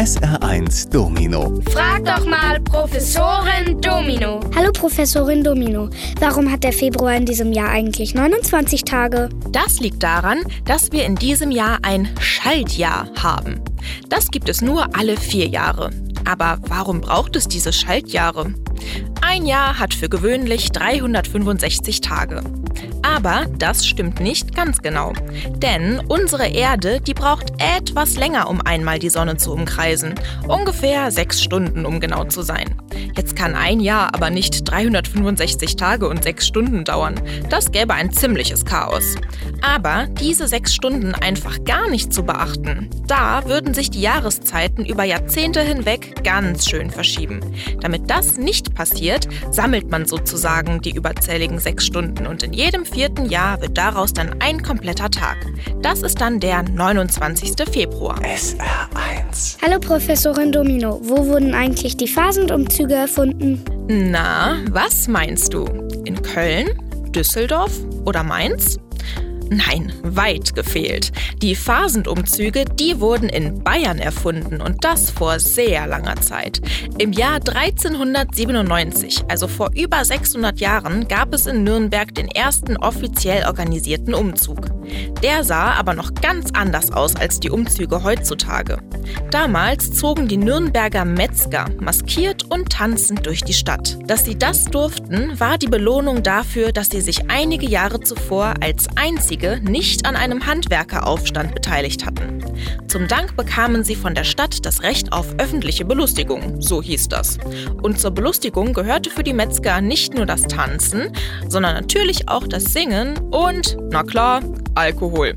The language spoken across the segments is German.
SR1 Domino. Frag doch mal Professorin Domino. Hallo Professorin Domino. Warum hat der Februar in diesem Jahr eigentlich 29 Tage? Das liegt daran, dass wir in diesem Jahr ein Schaltjahr haben. Das gibt es nur alle vier Jahre. Aber warum braucht es diese Schaltjahre? Ein Jahr hat für gewöhnlich 365 Tage. Aber das stimmt nicht ganz genau. Denn unsere Erde, die braucht etwas länger, um einmal die Sonne zu umkreisen. Ungefähr sechs Stunden, um genau zu sein. Jetzt kann ein Jahr aber nicht 365 Tage und sechs Stunden dauern. Das gäbe ein ziemliches Chaos. Aber diese sechs Stunden einfach gar nicht zu beachten, da würden sich die Jahreszeiten über Jahrzehnte hinweg ganz schön verschieben. Damit das nicht passiert, sammelt man sozusagen die überzähligen sechs Stunden und in jedem vierten Jahr wird daraus dann ein kompletter Tag. Das ist dann der 29. Februar. SR1. Hallo Professorin Domino. Wo wurden eigentlich die Phasendumzüge erfunden? Na, was meinst du? In Köln, Düsseldorf oder Mainz? Nein, weit gefehlt. Die Phasendumzüge, die wurden in Bayern erfunden und das vor sehr langer Zeit. Im Jahr 1397, also vor über 600 Jahren, gab es in Nürnberg den ersten offiziell organisierten Umzug. Der sah aber noch ganz anders aus als die Umzüge heutzutage. Damals zogen die Nürnberger Metzger maskiert und tanzend durch die Stadt. Dass sie das durften, war die Belohnung dafür, dass sie sich einige Jahre zuvor als einzige nicht an einem Handwerkeraufstand beteiligt hatten. Zum Dank bekamen sie von der Stadt das Recht auf öffentliche Belustigung, so hieß das. Und zur Belustigung gehörte für die Metzger nicht nur das Tanzen, sondern natürlich auch das Singen und, na klar, Alkohol.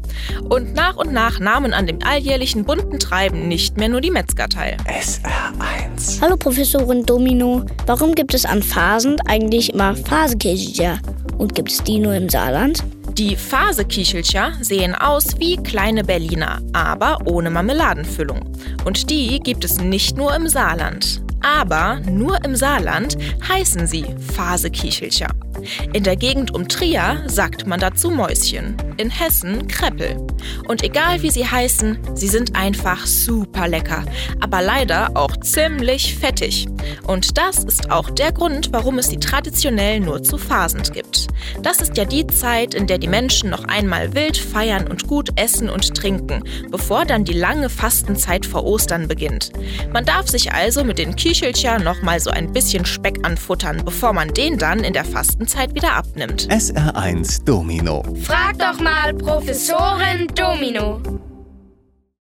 Und nach und nach nahmen an dem alljährlichen bunten Treiben nicht mehr nur die Metzger teil. SR1. Hallo Professorin Domino. Warum gibt es an Phasen eigentlich immer Phasekirche? Und gibt es die nur im Saarland? Die Fasekichelcher sehen aus wie kleine Berliner, aber ohne Marmeladenfüllung. Und die gibt es nicht nur im Saarland. Aber nur im Saarland heißen sie Fasekichelcher. In der Gegend um Trier sagt man dazu Mäuschen, in Hessen Kreppel. Und egal wie sie heißen, sie sind einfach super lecker, aber leider auch ziemlich fettig. Und das ist auch der Grund, warum es sie traditionell nur zu Phasend gibt. Das ist ja die Zeit, in der die Menschen noch einmal wild feiern und gut essen und trinken, bevor dann die lange Fastenzeit vor Ostern beginnt. Man darf sich also mit den Kichelcher noch mal so ein bisschen Speck anfuttern, bevor man den dann in der Fastenzeit wieder abnimmt. SR1 Domino. Frag doch mal Professorin Domino.